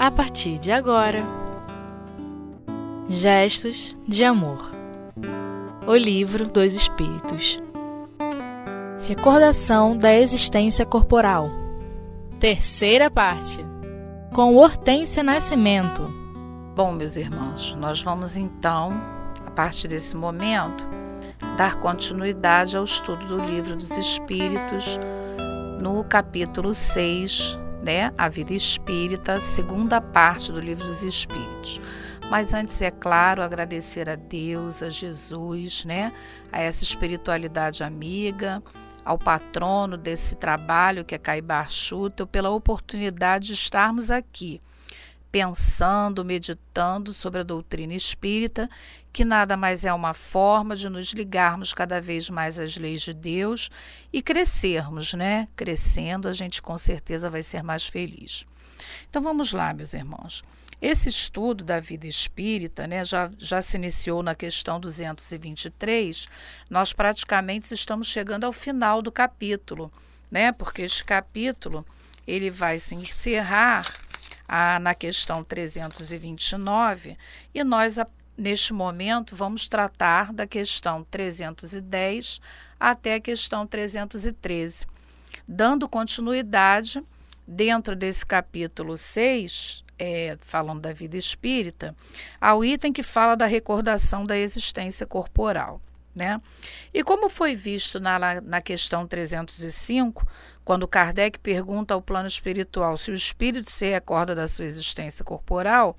a partir de agora. Gestos de Amor. O Livro dos Espíritos. Recordação da Existência Corporal. Terceira parte. Com Hortência Nascimento. Bom, meus irmãos, nós vamos então, a partir desse momento, dar continuidade ao estudo do Livro dos Espíritos no capítulo 6 né, a vida espírita, segunda parte do livro dos Espíritos. Mas antes, é claro, agradecer a Deus, a Jesus, né, a essa espiritualidade amiga, ao patrono desse trabalho que é Caibar Schutel, pela oportunidade de estarmos aqui pensando, meditando sobre a doutrina espírita, que nada mais é uma forma de nos ligarmos cada vez mais às leis de Deus e crescermos, né? Crescendo, a gente com certeza vai ser mais feliz. Então vamos lá, meus irmãos. Esse estudo da vida espírita né, já, já se iniciou na questão 223. Nós praticamente estamos chegando ao final do capítulo, né? Porque este capítulo ele vai se encerrar a, na questão 329 e nós, a, neste momento, vamos tratar da questão 310 até a questão 313, dando continuidade dentro desse capítulo 6, é, falando da vida espírita, ao item que fala da recordação da existência corporal. Né? E como foi visto na, na questão 305, quando Kardec pergunta ao plano espiritual se o espírito se recorda da sua existência corporal,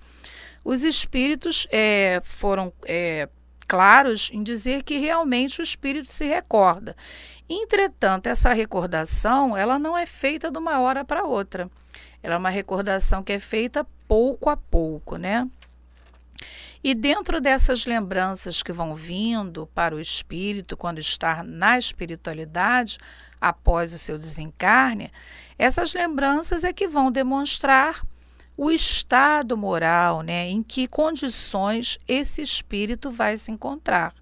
os espíritos é, foram é, claros em dizer que realmente o espírito se recorda. Entretanto, essa recordação ela não é feita de uma hora para outra. Ela é uma recordação que é feita pouco a pouco, né? E dentro dessas lembranças que vão vindo para o espírito quando está na espiritualidade, após o seu desencarne, essas lembranças é que vão demonstrar o estado moral, né, em que condições esse espírito vai se encontrar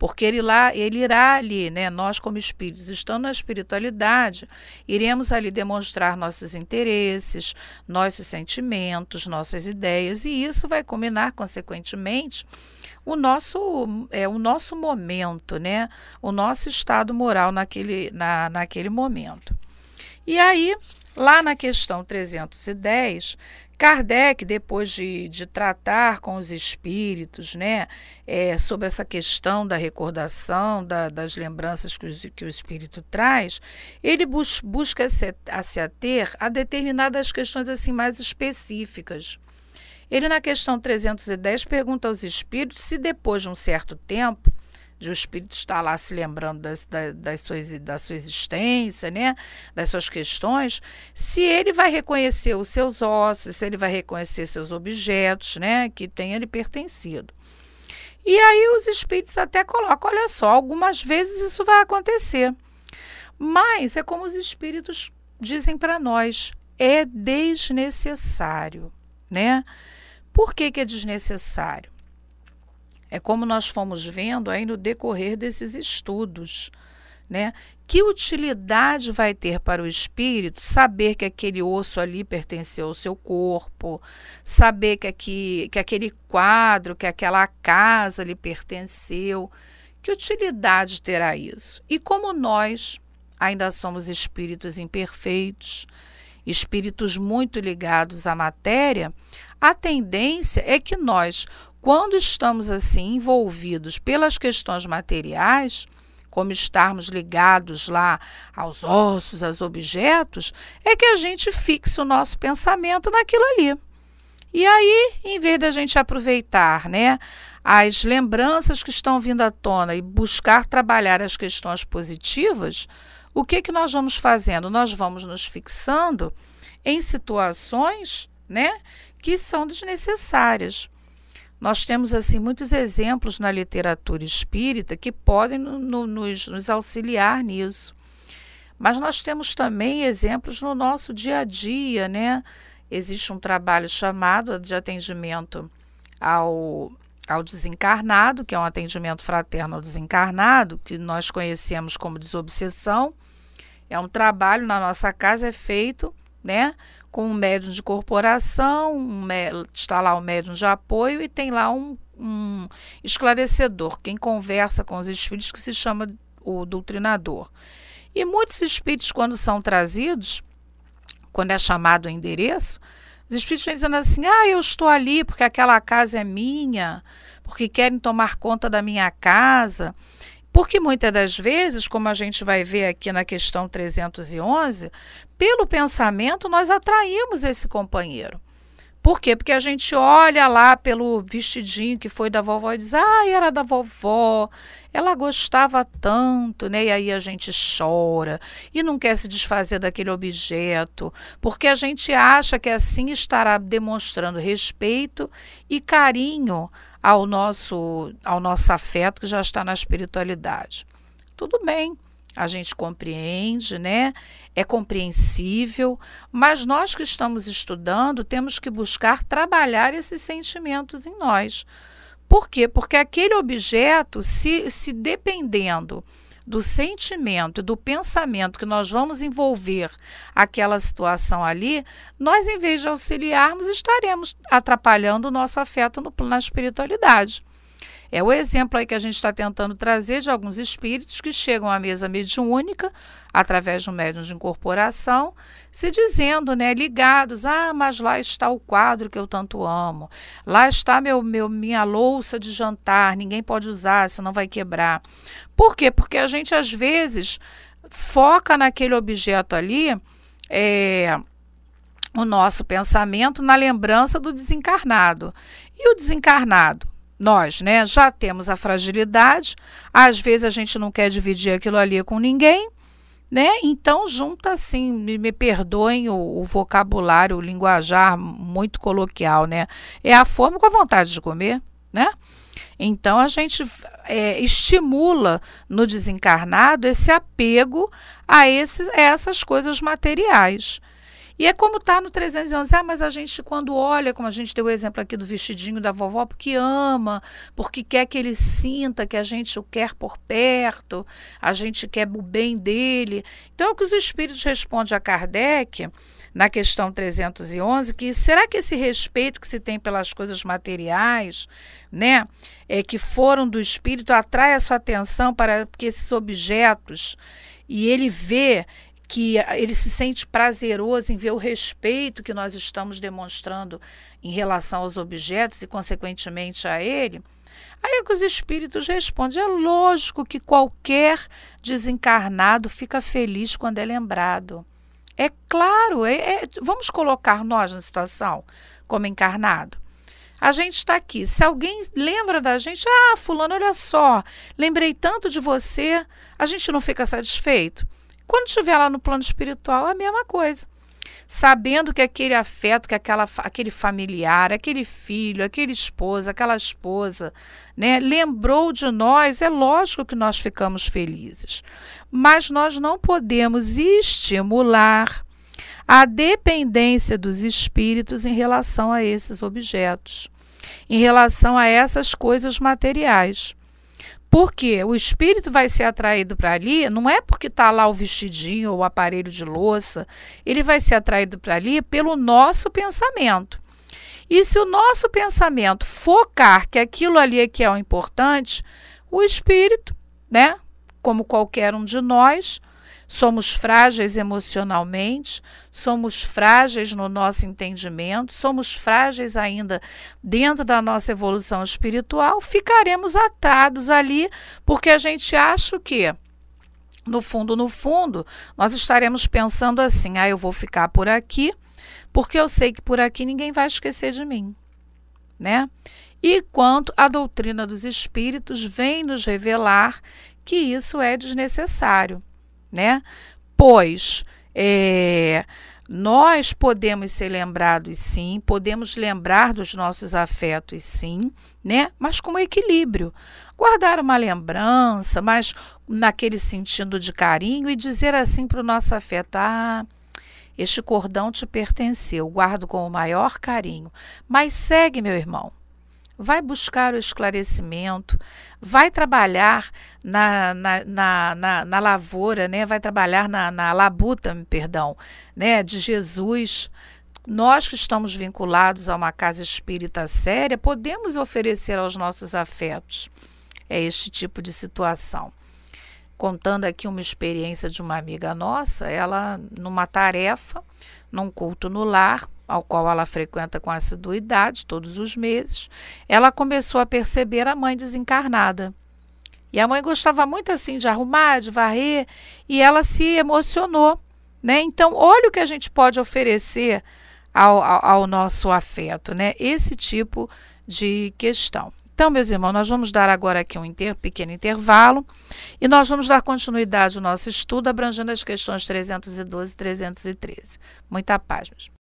porque ele lá ele irá ali, né? Nós como espíritos, estando na espiritualidade, iremos ali demonstrar nossos interesses, nossos sentimentos, nossas ideias e isso vai culminar consequentemente o nosso é o nosso momento, né? O nosso estado moral naquele na, naquele momento. E aí, lá na questão 310, Kardec, depois de, de tratar com os espíritos né, é, sobre essa questão da recordação, da, das lembranças que, os, que, o espírito traz, ele bus, busca se, a se ater a determinadas questões assim mais específicas. Ele, na questão 310, pergunta aos espíritos se depois de um certo tempo de o espírito estar lá se lembrando das, das, das suas, da sua existência, né? das suas questões, se ele vai reconhecer os seus ossos, se ele vai reconhecer seus objetos né? que tenha lhe pertencido. E aí os espíritos até colocam, olha só, algumas vezes isso vai acontecer. Mas é como os espíritos dizem para nós, é desnecessário, né? Por que, que é desnecessário? É como nós fomos vendo aí no decorrer desses estudos. Né? Que utilidade vai ter para o espírito saber que aquele osso ali pertenceu ao seu corpo, saber que, aqui, que aquele quadro, que aquela casa lhe pertenceu? Que utilidade terá isso? E como nós ainda somos espíritos imperfeitos, espíritos muito ligados à matéria, a tendência é que nós, quando estamos assim envolvidos pelas questões materiais, como estarmos ligados lá aos ossos, aos objetos, é que a gente fixa o nosso pensamento naquilo ali. E aí, em vez da gente aproveitar, né, as lembranças que estão vindo à tona e buscar trabalhar as questões positivas, o que que nós vamos fazendo? Nós vamos nos fixando em situações, né, que são desnecessárias. Nós temos assim muitos exemplos na literatura espírita que podem no, no, nos, nos auxiliar nisso. Mas nós temos também exemplos no nosso dia a dia, né? Existe um trabalho chamado de atendimento ao, ao desencarnado, que é um atendimento fraterno ao desencarnado, que nós conhecemos como desobsessão. É um trabalho na nossa casa, é feito né, com um médium de corporação, um, está lá o médium de apoio e tem lá um, um esclarecedor, quem conversa com os espíritos, que se chama o doutrinador. E muitos espíritos, quando são trazidos, quando é chamado o endereço, os espíritos vêm dizendo assim: ah, eu estou ali porque aquela casa é minha, porque querem tomar conta da minha casa. Porque muitas das vezes, como a gente vai ver aqui na questão 311, pelo pensamento nós atraímos esse companheiro. Por quê? Porque a gente olha lá pelo vestidinho que foi da vovó e diz: ah, era da vovó, ela gostava tanto, né? E aí a gente chora e não quer se desfazer daquele objeto, porque a gente acha que assim estará demonstrando respeito e carinho ao nosso, ao nosso afeto que já está na espiritualidade. Tudo bem a gente compreende, né? É compreensível, mas nós que estamos estudando temos que buscar trabalhar esses sentimentos em nós. Por quê? Porque aquele objeto, se, se dependendo do sentimento e do pensamento que nós vamos envolver aquela situação ali, nós, em vez de auxiliarmos, estaremos atrapalhando o nosso afeto no, na espiritualidade. É o exemplo aí que a gente está tentando trazer de alguns espíritos que chegam à mesa mediúnica, através de um médium de incorporação, se dizendo, né, ligados, ah, mas lá está o quadro que eu tanto amo, lá está meu, meu minha louça de jantar, ninguém pode usar, senão vai quebrar. Por quê? Porque a gente às vezes foca naquele objeto ali, é, o nosso pensamento na lembrança do desencarnado. E o desencarnado? Nós, né, já temos a fragilidade, às vezes a gente não quer dividir aquilo ali com ninguém, né? Então junta assim, me, me perdoem o, o, vocabulário, o linguajar muito coloquial, né? É a fome com a vontade de comer, né? Então a gente é, estimula no desencarnado esse apego a, esses, a essas coisas materiais. E é como está no 311. Ah, mas a gente, quando olha, como a gente deu o exemplo aqui do vestidinho da vovó, porque ama, porque quer que ele sinta que a gente o quer por perto, a gente quer o bem dele. Então, é o que os espíritos respondem a Kardec na questão 311, que será que esse respeito que se tem pelas coisas materiais, né, é que foram do espírito atrai a sua atenção para que esses objetos e ele vê que ele se sente prazeroso em ver o respeito que nós estamos demonstrando em relação aos objetos e, consequentemente, a ele. Aí é que os espíritos respondem: é lógico que qualquer desencarnado fica feliz quando é lembrado. É claro, é, é, vamos colocar nós na situação como encarnado. A gente está aqui. Se alguém lembra da gente, ah, Fulano, olha só, lembrei tanto de você, a gente não fica satisfeito. Quando estiver lá no plano espiritual, a mesma coisa. Sabendo que aquele afeto, que aquela, aquele familiar, aquele filho, aquele esposa, aquela esposa, né, lembrou de nós, é lógico que nós ficamos felizes. Mas nós não podemos estimular a dependência dos espíritos em relação a esses objetos, em relação a essas coisas materiais. Porque o espírito vai ser atraído para ali, não é porque está lá o vestidinho ou o aparelho de louça, ele vai ser atraído para ali pelo nosso pensamento. E se o nosso pensamento focar que aquilo ali é que é o importante, o espírito, né, como qualquer um de nós, Somos frágeis emocionalmente, somos frágeis no nosso entendimento, somos frágeis ainda dentro da nossa evolução espiritual, ficaremos atados ali porque a gente acha que no fundo, no fundo, nós estaremos pensando assim: ah, eu vou ficar por aqui, porque eu sei que por aqui ninguém vai esquecer de mim, né? E quanto a doutrina dos espíritos vem nos revelar que isso é desnecessário né? Pois é, nós podemos ser lembrados sim, podemos lembrar dos nossos afetos sim, né? Mas com equilíbrio. Guardar uma lembrança, mas naquele sentido de carinho e dizer assim para o nosso afeto: ah, este cordão te pertenceu, guardo com o maior carinho. Mas segue, meu irmão vai buscar o esclarecimento, vai trabalhar na, na, na, na, na lavoura, né? vai trabalhar na, na labuta, perdão, né? de Jesus, nós que estamos vinculados a uma casa espírita séria, podemos oferecer aos nossos afetos é este tipo de situação. Contando aqui uma experiência de uma amiga nossa, ela, numa tarefa, num culto no lar, ao qual ela frequenta com assiduidade todos os meses, ela começou a perceber a mãe desencarnada. E a mãe gostava muito assim de arrumar, de varrer, e ela se emocionou. Né? Então, olha o que a gente pode oferecer ao, ao, ao nosso afeto, né? Esse tipo de questão. Então, meus irmãos, nós vamos dar agora aqui um inter, pequeno intervalo e nós vamos dar continuidade ao nosso estudo, abrangendo as questões 312 e 313. Muita paz, meus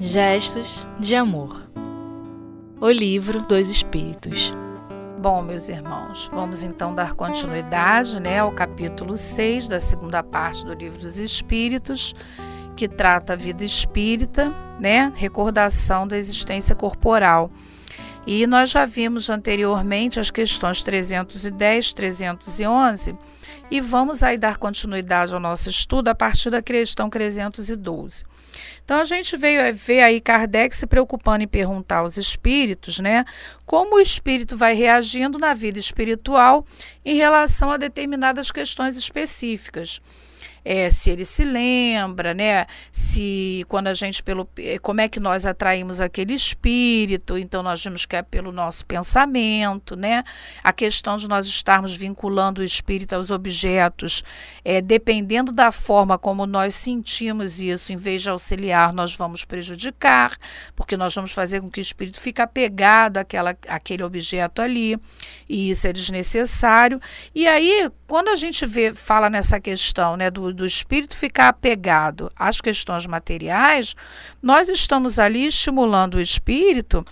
Gestos de Amor O Livro dos Espíritos Bom, meus irmãos, vamos então dar continuidade né, ao capítulo 6 da segunda parte do Livro dos Espíritos, que trata a vida espírita, né, recordação da existência corporal. E nós já vimos anteriormente as questões 310, 311 e vamos aí dar continuidade ao nosso estudo a partir da questão 312. Então a gente veio ver aí Kardec se preocupando em perguntar aos espíritos, né, como o espírito vai reagindo na vida espiritual em relação a determinadas questões específicas é, se ele se lembra, né? Se quando a gente pelo é, como é que nós atraímos aquele espírito, então nós vimos que é pelo nosso pensamento, né? A questão de nós estarmos vinculando o espírito aos objetos, é, dependendo da forma como nós sentimos isso, em vez de auxiliar, nós vamos prejudicar, porque nós vamos fazer com que o espírito fique apegado àquela, àquele objeto ali, e isso é desnecessário. E aí, quando a gente vê, fala nessa questão, né, do, do espírito ficar apegado às questões materiais, nós estamos ali estimulando o espírito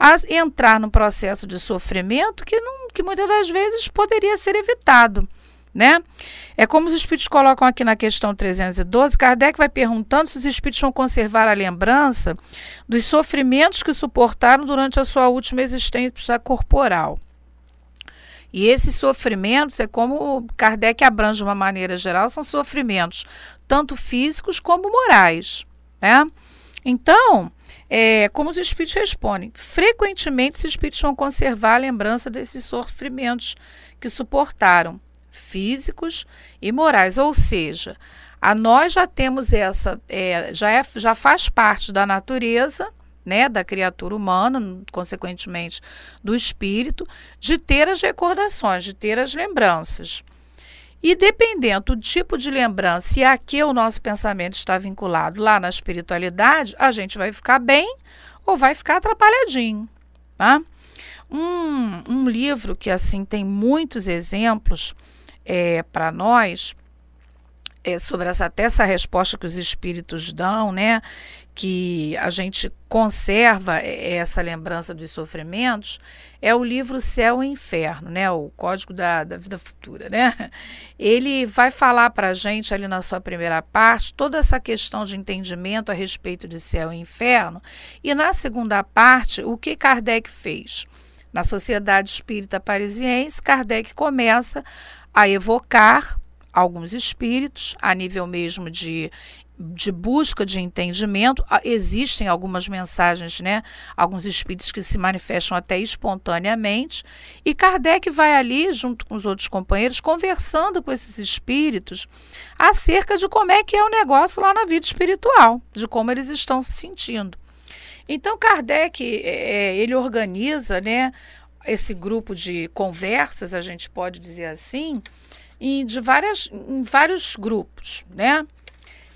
a entrar num processo de sofrimento que, não, que muitas das vezes poderia ser evitado. Né? É como os espíritos colocam aqui na questão 312, Kardec vai perguntando se os espíritos vão conservar a lembrança dos sofrimentos que suportaram durante a sua última existência corporal. E esses sofrimentos, é como Kardec abrange de uma maneira geral, são sofrimentos tanto físicos como morais. Né? Então, é, como os espíritos respondem, frequentemente os espíritos vão conservar a lembrança desses sofrimentos que suportaram, físicos e morais. Ou seja, a nós já temos essa, é, já, é, já faz parte da natureza né, da criatura humana, consequentemente do espírito, de ter as recordações, de ter as lembranças. E dependendo do tipo de lembrança e a que o nosso pensamento está vinculado lá na espiritualidade, a gente vai ficar bem ou vai ficar atrapalhadinho. Tá? Um, um livro que assim tem muitos exemplos é, para nós é, sobre essa, até essa resposta que os espíritos dão, né? Que a gente conserva essa lembrança dos sofrimentos, é o livro Céu e Inferno, né? O Código da, da Vida Futura, né? Ele vai falar para a gente ali na sua primeira parte toda essa questão de entendimento a respeito de céu e inferno. E na segunda parte, o que Kardec fez? Na Sociedade Espírita Parisiense, Kardec começa a evocar alguns espíritos, a nível mesmo de, de busca de entendimento. Existem algumas mensagens, né? Alguns espíritos que se manifestam até espontaneamente. E Kardec vai ali, junto com os outros companheiros, conversando com esses espíritos acerca de como é que é o negócio lá na vida espiritual, de como eles estão se sentindo. Então, Kardec, é, ele organiza, né? Esse grupo de conversas, a gente pode dizer assim, em, de várias, em vários grupos, né?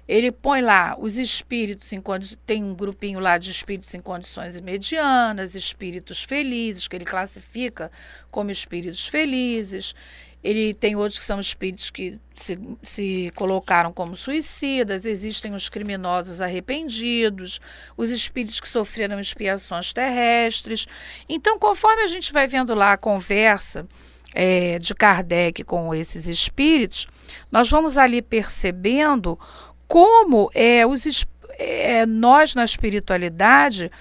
Ele põe lá os espíritos em tem um grupinho lá de espíritos em condições medianas, espíritos felizes, que ele classifica como espíritos felizes. Ele tem outros que são espíritos que se, se colocaram como suicidas, existem os criminosos arrependidos, os espíritos que sofreram expiações terrestres. Então, conforme a gente vai vendo lá a conversa é, de Kardec com esses espíritos, nós vamos ali percebendo como é, os, é, nós na espiritualidade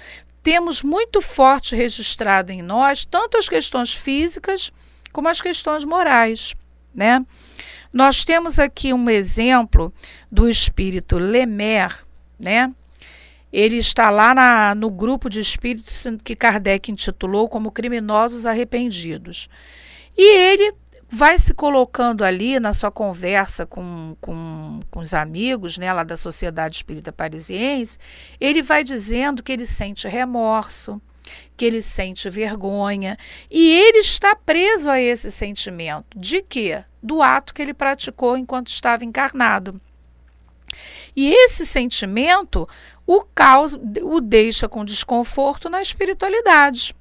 temos muito forte registrado em nós tanto as questões físicas como as questões morais, né? Nós temos aqui um exemplo do espírito Lemer, né? Ele está lá na, no grupo de espíritos que Kardec intitulou como criminosos arrependidos. E ele vai se colocando ali na sua conversa com, com, com os amigos né, lá da Sociedade Espírita Parisiense, ele vai dizendo que ele sente remorso, que ele sente vergonha, e ele está preso a esse sentimento. De quê? Do ato que ele praticou enquanto estava encarnado. E esse sentimento o o deixa com desconforto na espiritualidade.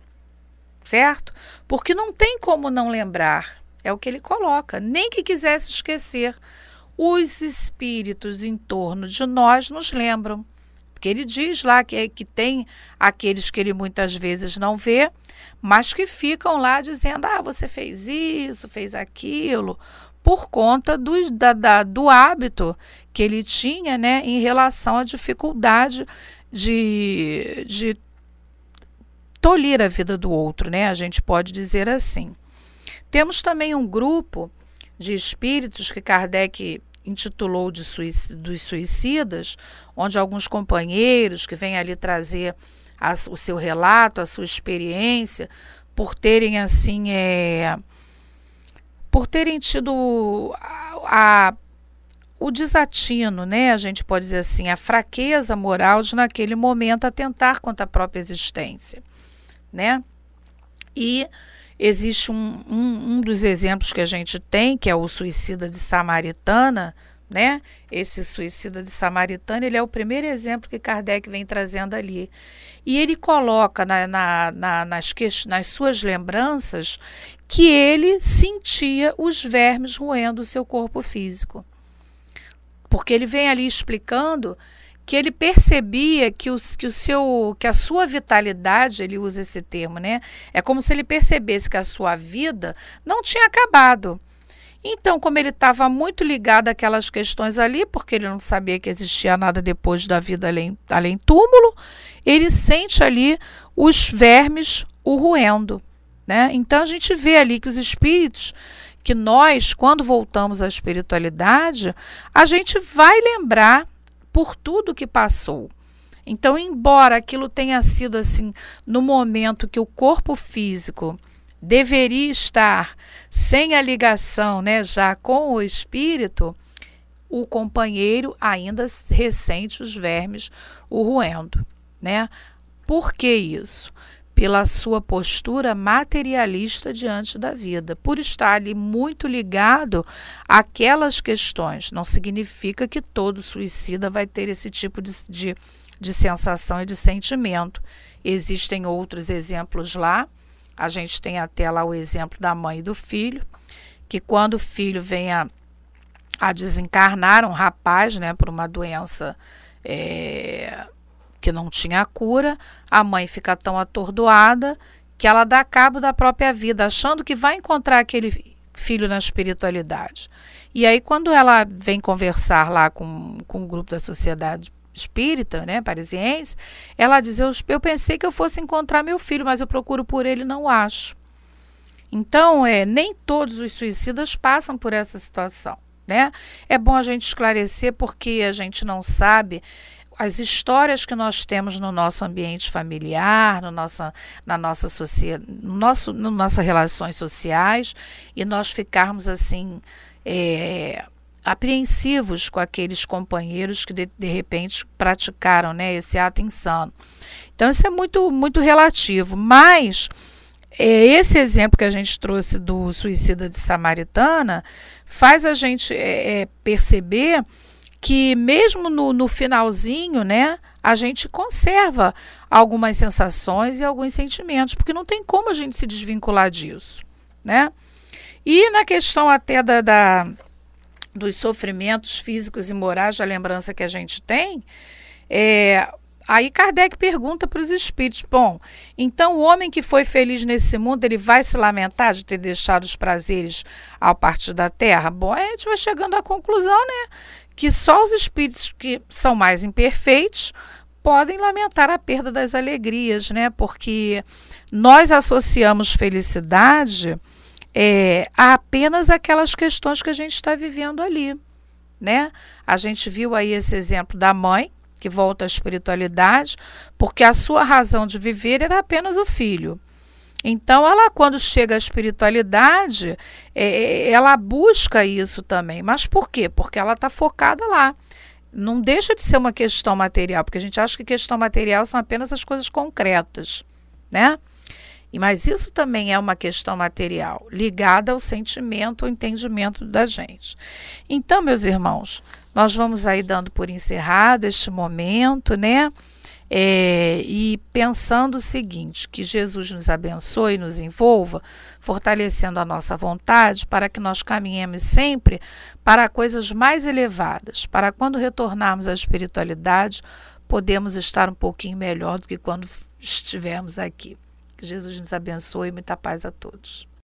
Certo? Porque não tem como não lembrar é o que ele coloca. Nem que quisesse esquecer. Os espíritos em torno de nós nos lembram. Porque ele diz lá que, que tem aqueles que ele muitas vezes não vê, mas que ficam lá dizendo: ah, você fez isso, fez aquilo, por conta do, da, da, do hábito que ele tinha né, em relação à dificuldade de, de tolir a vida do outro, né? A gente pode dizer assim. Temos também um grupo de espíritos que Kardec intitulou de suic dos suicidas, onde alguns companheiros que vêm ali trazer a, o seu relato, a sua experiência, por terem assim é, por terem tido a, a, o desatino, né? A gente pode dizer assim, a fraqueza moral de naquele momento atentar contra a própria existência, né? E Existe um, um, um dos exemplos que a gente tem, que é o suicida de Samaritana, né? Esse suicida de Samaritana, ele é o primeiro exemplo que Kardec vem trazendo ali. E ele coloca na, na, na, nas, nas suas lembranças que ele sentia os vermes roendo o seu corpo físico. Porque ele vem ali explicando que ele percebia que, os, que o seu que a sua vitalidade, ele usa esse termo, né? É como se ele percebesse que a sua vida não tinha acabado. Então, como ele estava muito ligado àquelas questões ali, porque ele não sabia que existia nada depois da vida além, além túmulo, ele sente ali os vermes o roendo. Né? Então, a gente vê ali que os espíritos, que nós, quando voltamos à espiritualidade, a gente vai lembrar por tudo que passou. Então, embora aquilo tenha sido assim no momento que o corpo físico deveria estar sem a ligação, né, já com o espírito, o companheiro ainda ressente os vermes o roendo, né? Por que isso? Pela sua postura materialista diante da vida, por estar ali muito ligado àquelas questões. Não significa que todo suicida vai ter esse tipo de, de, de sensação e de sentimento. Existem outros exemplos lá. A gente tem até lá o exemplo da mãe e do filho, que quando o filho vem a, a desencarnar, um rapaz, né, por uma doença. É, que não tinha cura, a mãe fica tão atordoada que ela dá cabo da própria vida, achando que vai encontrar aquele filho na espiritualidade. E aí, quando ela vem conversar lá com, com o grupo da sociedade espírita, né, parisiense, ela diz: eu, eu pensei que eu fosse encontrar meu filho, mas eu procuro por ele não acho. Então, é, nem todos os suicidas passam por essa situação. Né? É bom a gente esclarecer porque a gente não sabe as histórias que nós temos no nosso ambiente familiar, no nosso, na nossa sociedade, no nosso, no nossas relações sociais, e nós ficarmos assim é, apreensivos com aqueles companheiros que de, de repente praticaram né, esse ato insano. Então isso é muito, muito relativo, mas é, esse exemplo que a gente trouxe do suicida de Samaritana faz a gente é, é perceber que mesmo no, no finalzinho, né, a gente conserva algumas sensações e alguns sentimentos, porque não tem como a gente se desvincular disso, né? E na questão até da, da dos sofrimentos físicos e morais, a lembrança que a gente tem, é, aí Kardec pergunta para os espíritos: bom, então o homem que foi feliz nesse mundo, ele vai se lamentar de ter deixado os prazeres ao partir da terra? Bom, a gente vai chegando à conclusão, né? Que só os espíritos que são mais imperfeitos podem lamentar a perda das alegrias, né? Porque nós associamos felicidade é, a apenas aquelas questões que a gente está vivendo ali, né? A gente viu aí esse exemplo da mãe que volta à espiritualidade, porque a sua razão de viver era apenas o filho. Então, ela, quando chega à espiritualidade, é, é ela busca isso também. Mas por quê? Porque ela está focada lá. Não deixa de ser uma questão material, porque a gente acha que questão material são apenas as coisas concretas, né? E, mas isso também é uma questão material, ligada ao sentimento, ao entendimento da gente. Então, meus irmãos, nós vamos aí dando por encerrado este momento, né? É, e pensando o seguinte: que Jesus nos abençoe e nos envolva, fortalecendo a nossa vontade para que nós caminhemos sempre para coisas mais elevadas, para quando retornarmos à espiritualidade, podemos estar um pouquinho melhor do que quando estivermos aqui. Que Jesus nos abençoe e muita paz a todos.